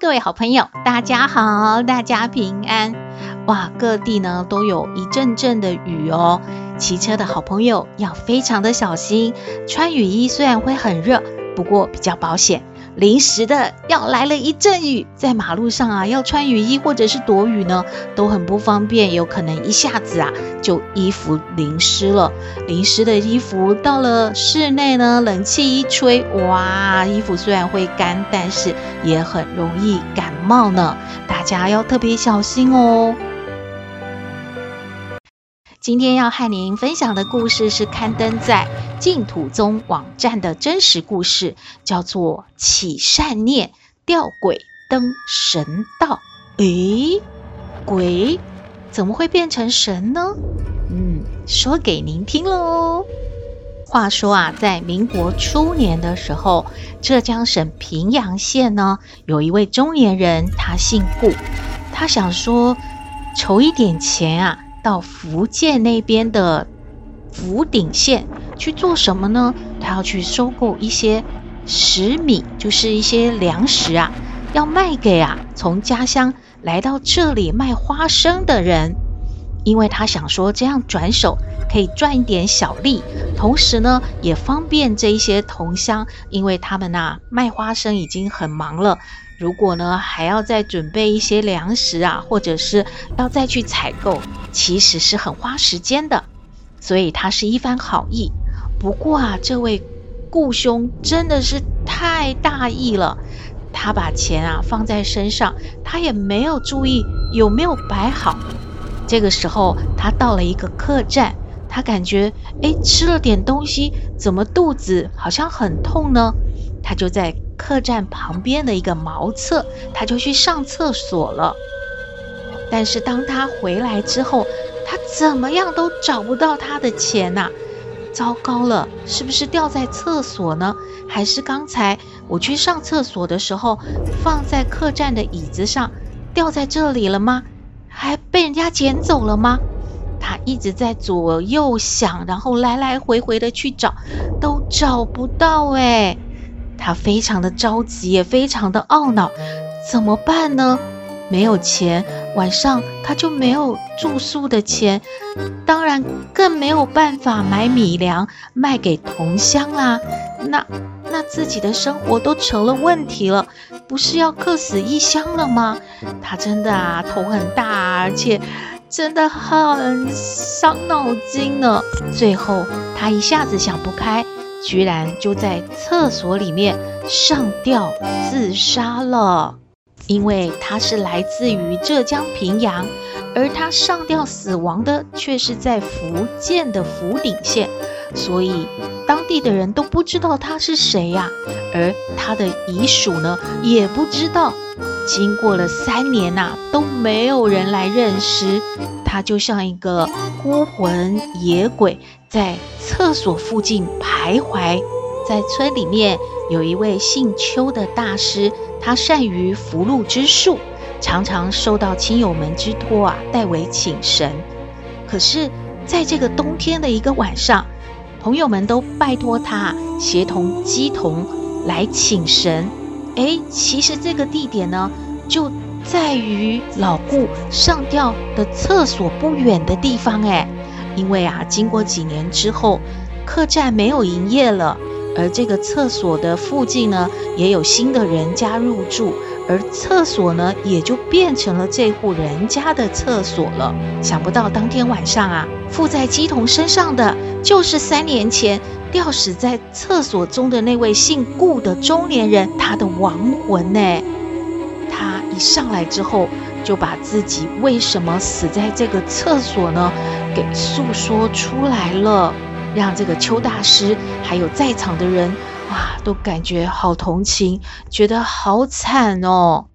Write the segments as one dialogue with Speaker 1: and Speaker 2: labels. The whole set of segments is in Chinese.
Speaker 1: 各位好朋友，大家好，大家平安。哇，各地呢都有一阵阵的雨哦。骑车的好朋友要非常的小心，穿雨衣虽然会很热，不过比较保险。临时的要来了一阵雨，在马路上啊，要穿雨衣或者是躲雨呢，都很不方便，有可能一下子啊就衣服淋湿了。淋湿的衣服到了室内呢，冷气一吹，哇，衣服虽然会干，但是也很容易感冒呢。大家要特别小心哦。今天要和您分享的故事是刊登在净土宗网站的真实故事，叫做《起善念吊鬼登神道》。诶，鬼怎么会变成神呢？嗯，说给您听喽。话说啊，在民国初年的时候，浙江省平阳县呢，有一位中年人，他姓顾，他想说筹一点钱啊。到福建那边的福鼎县去做什么呢？他要去收购一些食米，就是一些粮食啊，要卖给啊从家乡来到这里卖花生的人，因为他想说这样转手可以赚一点小利，同时呢也方便这一些同乡，因为他们呐、啊、卖花生已经很忙了。如果呢，还要再准备一些粮食啊，或者是要再去采购，其实是很花时间的。所以他是一番好意。不过啊，这位顾兄真的是太大意了。他把钱啊放在身上，他也没有注意有没有摆好。这个时候，他到了一个客栈，他感觉诶，吃了点东西，怎么肚子好像很痛呢？他就在。客栈旁边的一个茅厕，他就去上厕所了。但是当他回来之后，他怎么样都找不到他的钱呐！糟糕了，是不是掉在厕所呢？还是刚才我去上厕所的时候放在客栈的椅子上掉在这里了吗？还被人家捡走了吗？他一直在左右想，然后来来回回的去找，都找不到哎。他非常的着急，也非常的懊恼，怎么办呢？没有钱，晚上他就没有住宿的钱，当然更没有办法买米粮卖给同乡啦。那那自己的生活都成了问题了，不是要客死异乡了吗？他真的啊，头很大，而且真的很伤脑筋呢。最后他一下子想不开。居然就在厕所里面上吊自杀了，因为他是来自于浙江平阳，而他上吊死亡的却是在福建的福鼎县，所以当地的人都不知道他是谁呀，而他的遗属呢也不知道。经过了三年呐，都没有人来认尸，他就像一个孤魂野鬼，在厕所附近徘徊。在村里面有一位姓邱的大师，他善于符籙之术，常常受到亲友们之托啊，代为请神。可是，在这个冬天的一个晚上，朋友们都拜托他协同乩童来请神。诶，其实这个地点呢，就在于老顾上吊的厕所不远的地方。诶，因为啊，经过几年之后，客栈没有营业了，而这个厕所的附近呢，也有新的人家入住，而厕所呢，也就变成了这户人家的厕所了。想不到当天晚上啊，附在鸡童身上的，就是三年前。吊死在厕所中的那位姓顾的中年人，他的亡魂呢？他一上来之后，就把自己为什么死在这个厕所呢，给诉说出来了，让这个邱大师还有在场的人，哇，都感觉好同情，觉得好惨哦。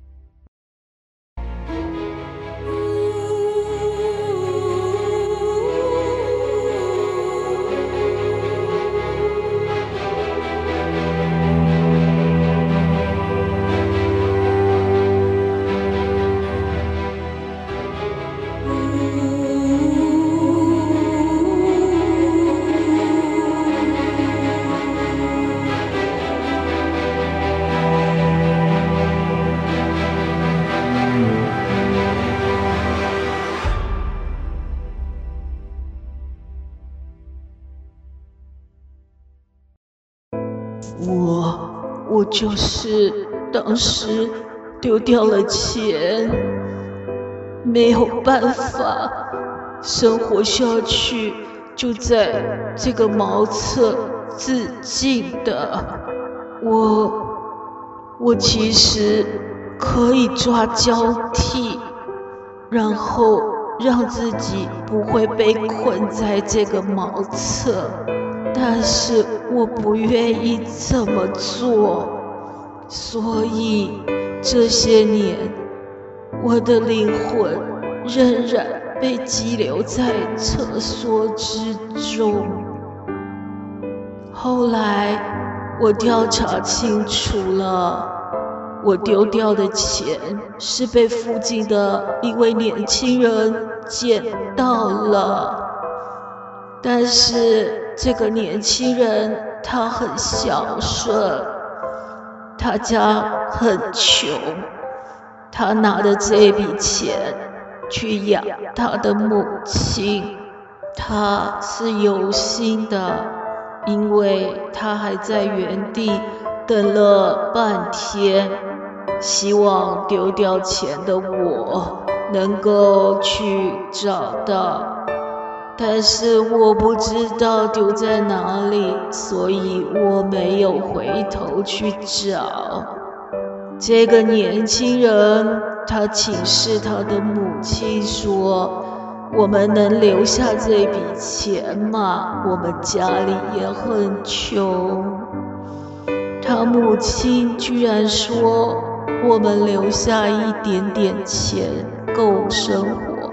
Speaker 2: 就是当时丢掉了钱，没有办法生活下去，就在这个茅厕自尽的。我我其实可以抓交替，然后让自己不会被困在这个茅厕。但是我不愿意这么做，所以这些年我的灵魂仍然被羁留在厕所之中。后来我调查清楚了，我丢掉的钱是被附近的一位年轻人捡到了，但是。这个年轻人他很孝顺，他家很穷，他拿着这笔钱去养他的母亲，他是有心的，因为他还在原地等了半天，希望丢掉钱的我能够去找到。但是我不知道丢在哪里，所以我没有回头去找。这个年轻人，他请示他的母亲说：“我们能留下这笔钱吗？我们家里也很穷。”他母亲居然说：“我们留下一点点钱够生活，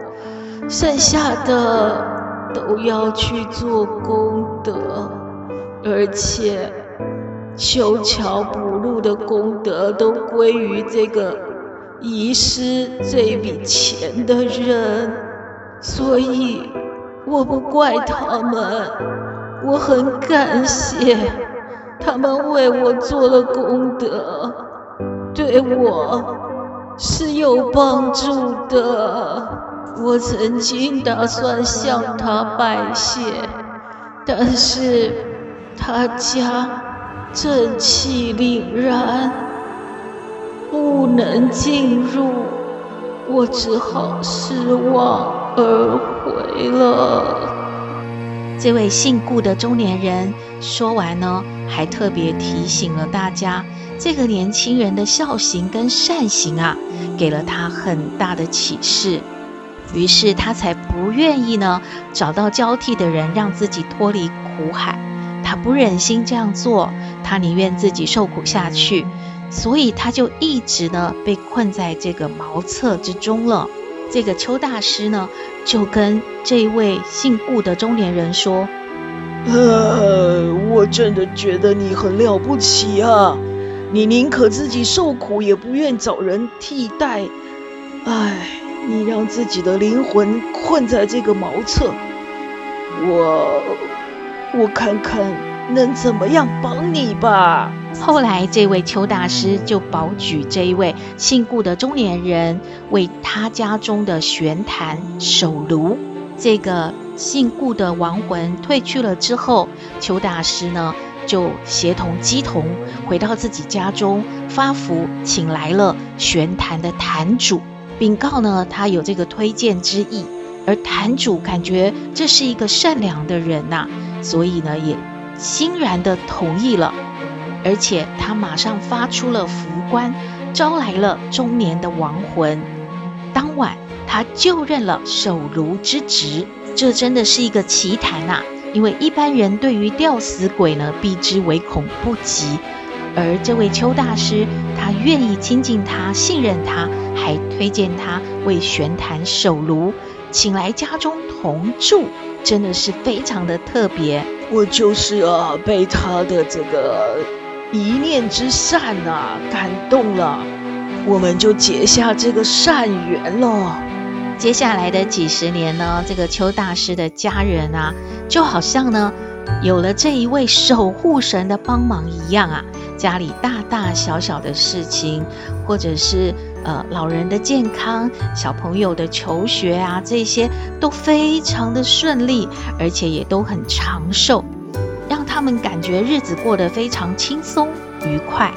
Speaker 2: 剩下的……”都要去做功德，而且修桥补路的功德都归于这个遗失这笔钱的人，所以我不怪他们，我很感谢他们为我做了功德，对我是有帮助的。我曾经打算向他拜谢，但是他家正气凛然，不能进入，我只好失望而回了。
Speaker 1: 这位姓顾的中年人说完呢，还特别提醒了大家，这个年轻人的孝行跟善行啊，给了他很大的启示。于是他才不愿意呢，找到交替的人，让自己脱离苦海。他不忍心这样做，他宁愿自己受苦下去。所以他就一直呢被困在这个茅厕之中了。这个邱大师呢，就跟这位姓顾的中年人说：“
Speaker 2: 呃，我真的觉得你很了不起啊！你宁可自己受苦，也不愿找人替代。唉。”你让自己的灵魂困在这个茅厕，我我看看能怎么样帮你吧。
Speaker 1: 后来，这位邱大师就保举这一位姓顾的中年人为他家中的玄坛守炉。这个姓顾的亡魂退去了之后，邱大师呢就协同姬童回到自己家中发福，请来了玄坛的坛主。禀告呢，他有这个推荐之意，而坛主感觉这是一个善良的人呐、所以呢也欣然的同意了，而且他马上发出了符官，招来了中年的亡魂。当晚他就任了守炉之职，这真的是一个奇谈呐，因为一般人对于吊死鬼呢避之唯恐不及。而这位邱大师，他愿意亲近他，信任他，还推荐他为玄坛守炉，请来家中同住，真的是非常的特别。
Speaker 2: 我就是啊，被他的这个一念之善啊感动了，我们就结下这个善缘了。
Speaker 1: 接下来的几十年呢，这个邱大师的家人啊，就好像呢，有了这一位守护神的帮忙一样啊。家里大大小小的事情，或者是呃老人的健康、小朋友的求学啊，这些都非常的顺利，而且也都很长寿，让他们感觉日子过得非常轻松愉快。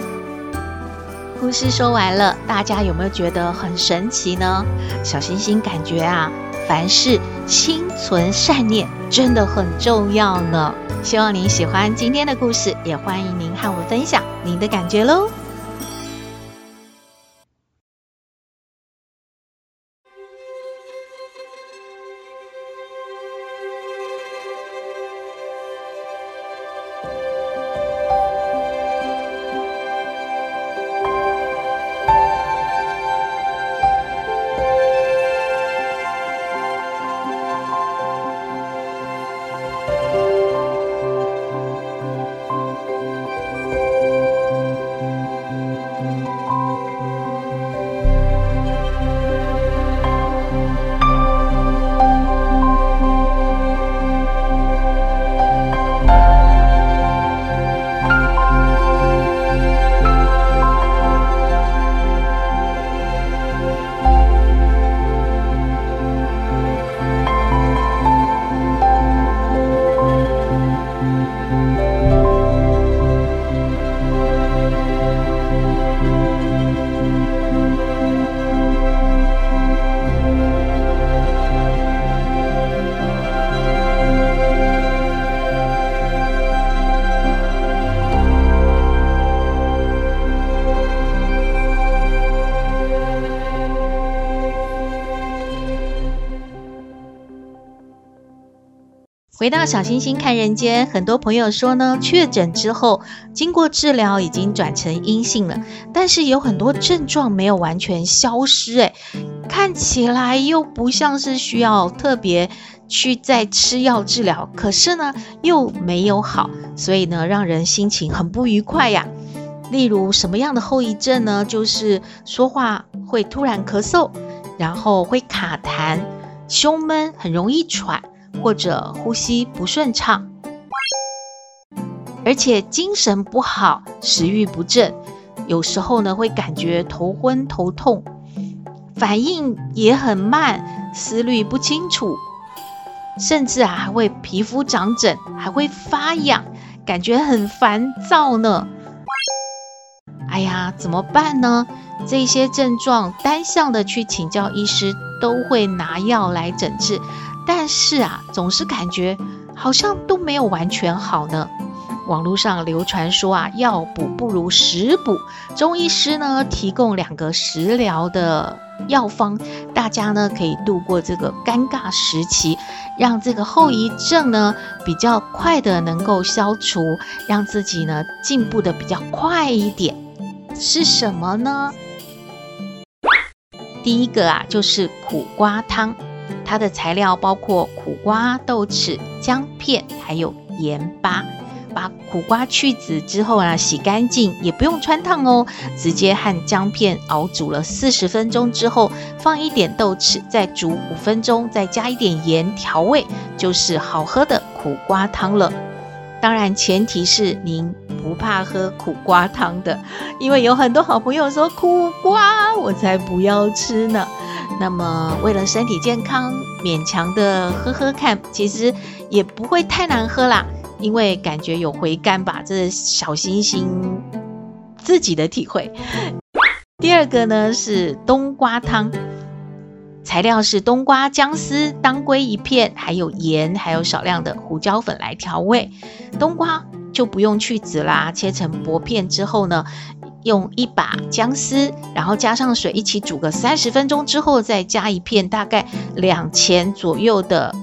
Speaker 1: 故事说完了，大家有没有觉得很神奇呢？小星星感觉啊，凡事心存善念真的很重要呢。希望您喜欢今天的故事，也欢迎您和我分享您的感觉喽。回到小星星看人间，很多朋友说呢，确诊之后经过治疗已经转成阴性了，但是有很多症状没有完全消失，诶，看起来又不像是需要特别去再吃药治疗，可是呢又没有好，所以呢让人心情很不愉快呀。例如什么样的后遗症呢？就是说话会突然咳嗽，然后会卡痰，胸闷，很容易喘。或者呼吸不顺畅，而且精神不好，食欲不振，有时候呢会感觉头昏头痛，反应也很慢，思虑不清楚，甚至啊还会皮肤长疹，还会发痒，感觉很烦躁呢。哎呀，怎么办呢？这些症状单向的去请教医师，都会拿药来诊治。但是啊，总是感觉好像都没有完全好呢。网络上流传说啊，药补不如食补。中医师呢提供两个食疗的药方，大家呢可以度过这个尴尬时期，让这个后遗症呢比较快的能够消除，让自己呢进步的比较快一点。是什么呢？第一个啊，就是苦瓜汤。它的材料包括苦瓜、豆豉、姜片，还有盐巴。把苦瓜去籽之后啊，洗干净，也不用汆烫哦，直接和姜片熬煮了四十分钟之后，放一点豆豉，再煮五分钟，再加一点盐调味，就是好喝的苦瓜汤了。当然，前提是您不怕喝苦瓜汤的，因为有很多好朋友说苦瓜，我才不要吃呢。那么，为了身体健康，勉强的喝喝看，其实也不会太难喝啦。因为感觉有回甘吧，这是小星星自己的体会。第二个呢是冬瓜汤，材料是冬瓜、姜丝、当归一片，还有盐，还有少量的胡椒粉来调味。冬瓜就不用去籽啦，切成薄片之后呢，用一把姜丝，然后加上水一起煮个三十分钟之后，再加一片大概两钱左右的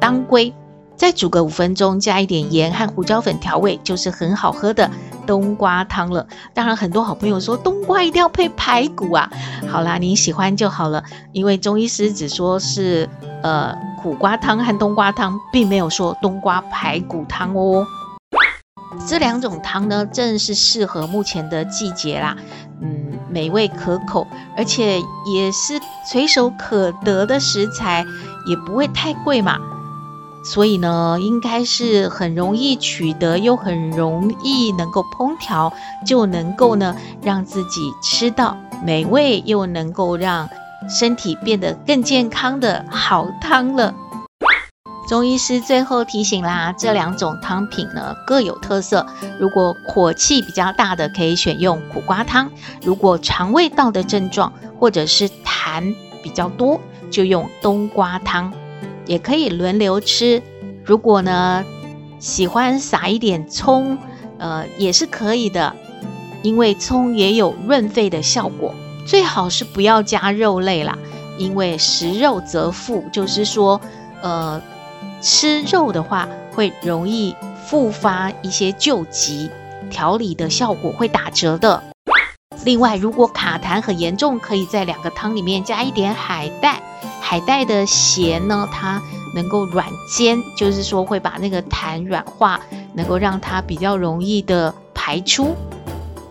Speaker 1: 当归，再煮个五分钟，加一点盐和胡椒粉调味，就是很好喝的冬瓜汤了。当然，很多好朋友说冬瓜一定要配排骨啊。好啦，你喜欢就好了，因为中医师只说是呃苦瓜汤和冬瓜汤，并没有说冬瓜排骨汤哦。这两种汤呢，正是适合目前的季节啦。嗯，美味可口，而且也是随手可得的食材，也不会太贵嘛。所以呢，应该是很容易取得，又很容易能够烹调，就能够呢让自己吃到美味，又能够让身体变得更健康的好汤了。中医师最后提醒啦，这两种汤品呢各有特色。如果火气比较大的，可以选用苦瓜汤；如果肠胃道的症状或者是痰比较多，就用冬瓜汤。也可以轮流吃。如果呢喜欢撒一点葱，呃也是可以的，因为葱也有润肺的效果。最好是不要加肉类啦，因为食肉则复，就是说，呃。吃肉的话，会容易复发一些旧疾，调理的效果会打折的。另外，如果卡痰很严重，可以在两个汤里面加一点海带。海带的咸呢，它能够软坚，就是说会把那个痰软化，能够让它比较容易的排出。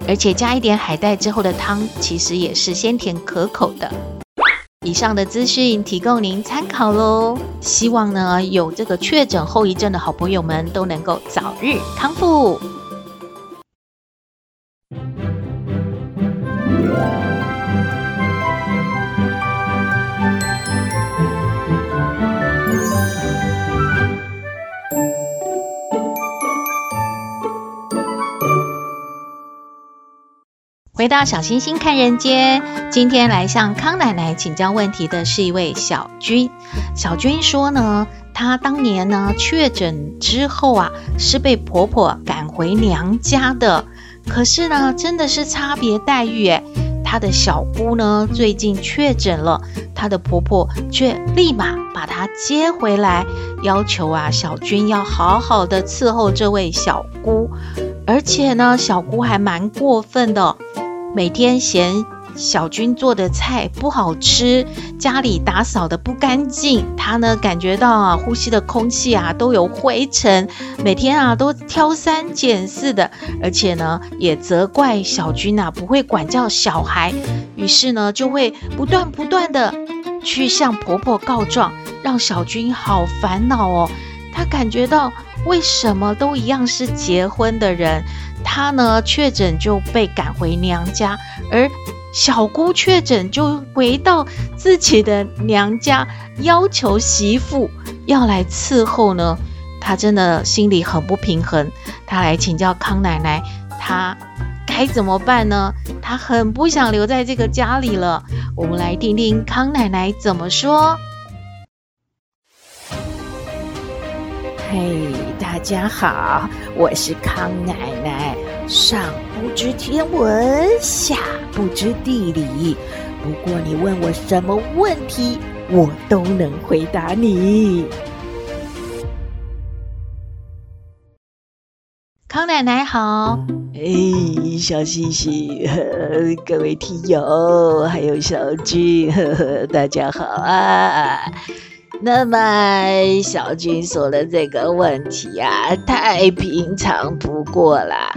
Speaker 1: 而且加一点海带之后的汤，其实也是鲜甜可口的。以上的资讯提供您参考喽，希望呢有这个确诊后遗症的好朋友们都能够早日康复。到小星星看人间，今天来向康奶奶请教问题的是一位小君。小君说呢，她当年呢确诊之后啊，是被婆婆赶回娘家的。可是呢，真的是差别待遇诶。她的小姑呢最近确诊了，她的婆婆却立马把她接回来，要求啊小君要好好的伺候这位小姑。而且呢，小姑还蛮过分的。每天嫌小军做的菜不好吃，家里打扫的不干净，他呢感觉到啊，呼吸的空气啊都有灰尘，每天啊都挑三拣四的，而且呢也责怪小军啊不会管教小孩，于是呢就会不断不断的去向婆婆告状，让小军好烦恼哦。他感觉到为什么都一样是结婚的人。他呢确诊就被赶回娘家，而小姑确诊就回到自己的娘家，要求媳妇要来伺候呢。他真的心里很不平衡，他来请教康奶奶，他该怎么办呢？他很不想留在这个家里了。我们来听听康奶奶怎么说。
Speaker 3: 嘿大家好，我是康奶奶。上不知天文，下不知地理，不过你问我什么问题，我都能回答你。
Speaker 1: 康奶奶好，
Speaker 3: 哎，小星星，各位听友，还有小君，呵呵，大家好啊。那么小军说的这个问题啊，太平常不过了。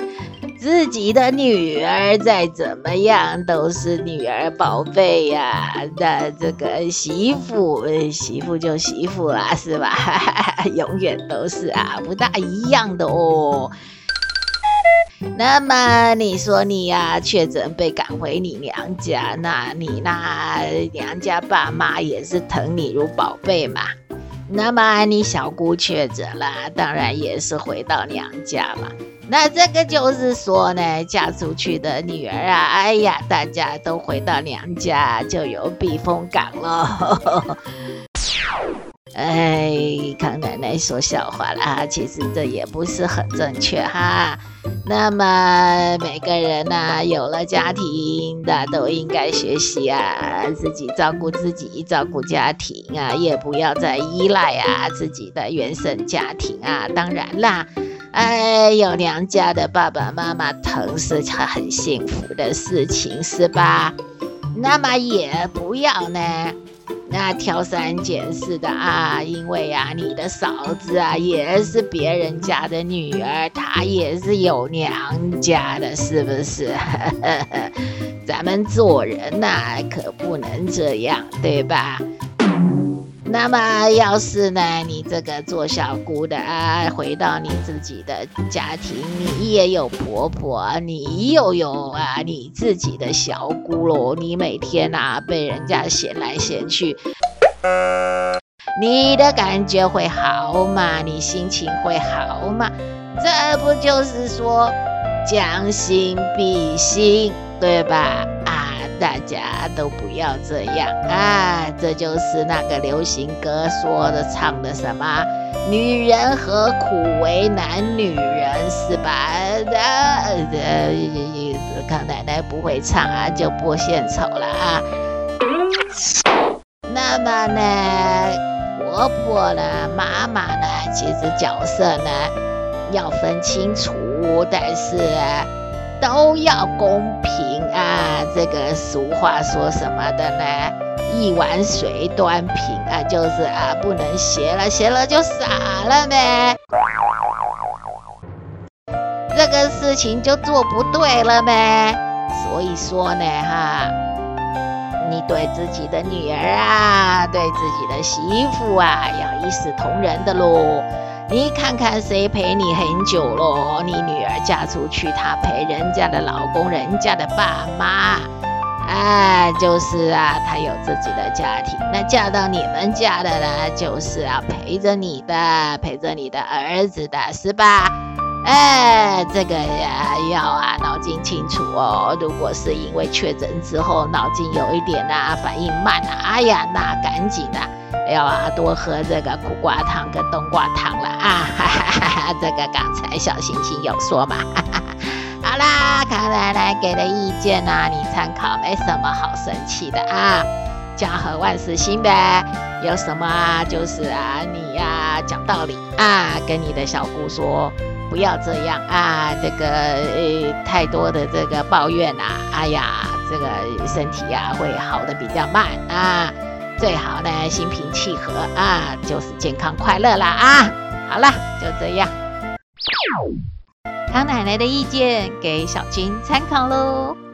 Speaker 3: 自己的女儿再怎么样都是女儿宝贝呀，那这个媳妇，媳妇就媳妇啦，是吧？永远都是啊，不大一样的哦。那么你说你呀、啊，确诊被赶回你娘家，那你那娘家爸妈也是疼你如宝贝嘛？那么你小姑确诊了，当然也是回到娘家嘛。那这个就是说呢，嫁出去的女儿啊，哎呀，大家都回到娘家就有避风港喽。哎，康奶奶说笑话啦，其实这也不是很正确哈。那么每个人呢、有了家庭，那都应该学习啊，自己照顾自己，照顾家庭啊，也不要再依赖啊自己的原生家庭啊。当然啦，哎，有娘家的爸爸妈妈疼是很幸福的事情，是吧？那么也不要呢。那挑三拣四的啊，因为啊，你的嫂子啊也是别人家的女儿，她也是有娘家的，是不是？咱们做人呐、可不能这样，对吧？那么，要是呢，你这个做小姑的啊，回到你自己的家庭，你也有婆婆，你又有啊你自己的小姑喽，你每天、啊、被人家嫌来嫌去，你的感觉会好吗？你心情会好吗？这不就是说将心比心，对吧？啊，大家都不要这样啊！这就是那个流行歌说的唱的什么？女人何苦为难女人，是吧？啊，呃，康奶奶不会唱啊，就不献丑了啊。那么呢，婆婆呢，妈妈呢，其实角色呢要分清楚，但是都要公平啊。这个俗话说什么的呢？一碗水端平啊，就是啊，不能邪了，邪了就傻了呗。这个事情就做不对了呗。所以说呢，哈，你对自己的女儿啊，对自己的媳妇啊，要一视同仁的喽。你看看谁陪你很久了？你女儿嫁出去，她陪人家的老公，人家的爸妈。哎，就是啊，她有自己的家庭。那嫁到你们家的呢，就是要陪着你的，陪着你的儿子的，是吧？哎，这个呀，要啊，脑筋清楚哦。如果是因为确诊之后脑筋有一点啊，反应慢啊，哎呀，那赶紧啊，要啊，多喝这个苦瓜汤跟冬瓜汤了啊。哈哈哈哈，这个刚才小星星有说嘛。好啦，康奶奶给的意见呢、啊，你参考，没什么好生气的啊。家和万事兴呗，有什么啊？就是啊，你呀、讲道理啊，跟你的小姑说，不要这样啊，这个呃太多的这个抱怨呐、啊，哎呀，这个身体呀、啊、会好的比较慢啊，最好呢心平气和啊，就是健康快乐啦啊。好了，就这样。
Speaker 1: 唐奶奶的意见给小军参考喽。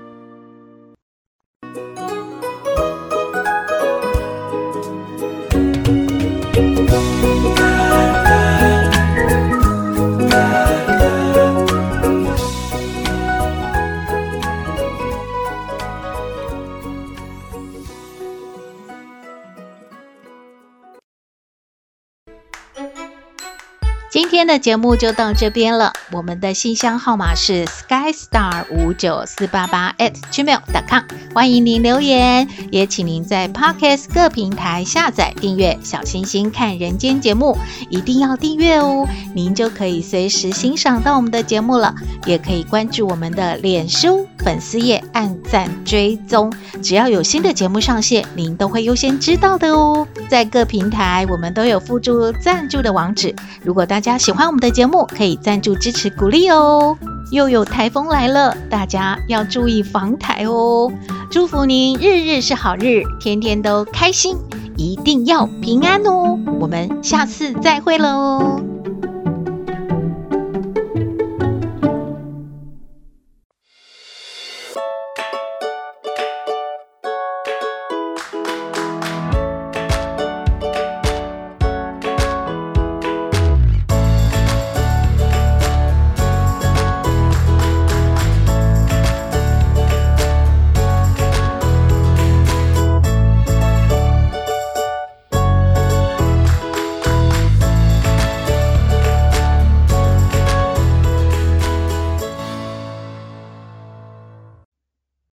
Speaker 1: 今天的节目就到这边了。我们的信箱号码是 skystar 五九四八八 at gmail.com，欢迎您留言，也请您在 Podcast 各平台下载订阅小星星看人间节目，一定要订阅哦，您就可以随时欣赏到我们的节目了。也可以关注我们的脸书粉丝页，按赞追踪，只要有新的节目上线，您都会优先知道的哦。在各平台我们都有附注赞助的网址，如果大大家喜欢我们的节目，可以赞助支持鼓励哦。又有台风来了，大家要注意防台哦。祝福您日日是好日，天天都开心，一定要平安哦。我们下次再会喽。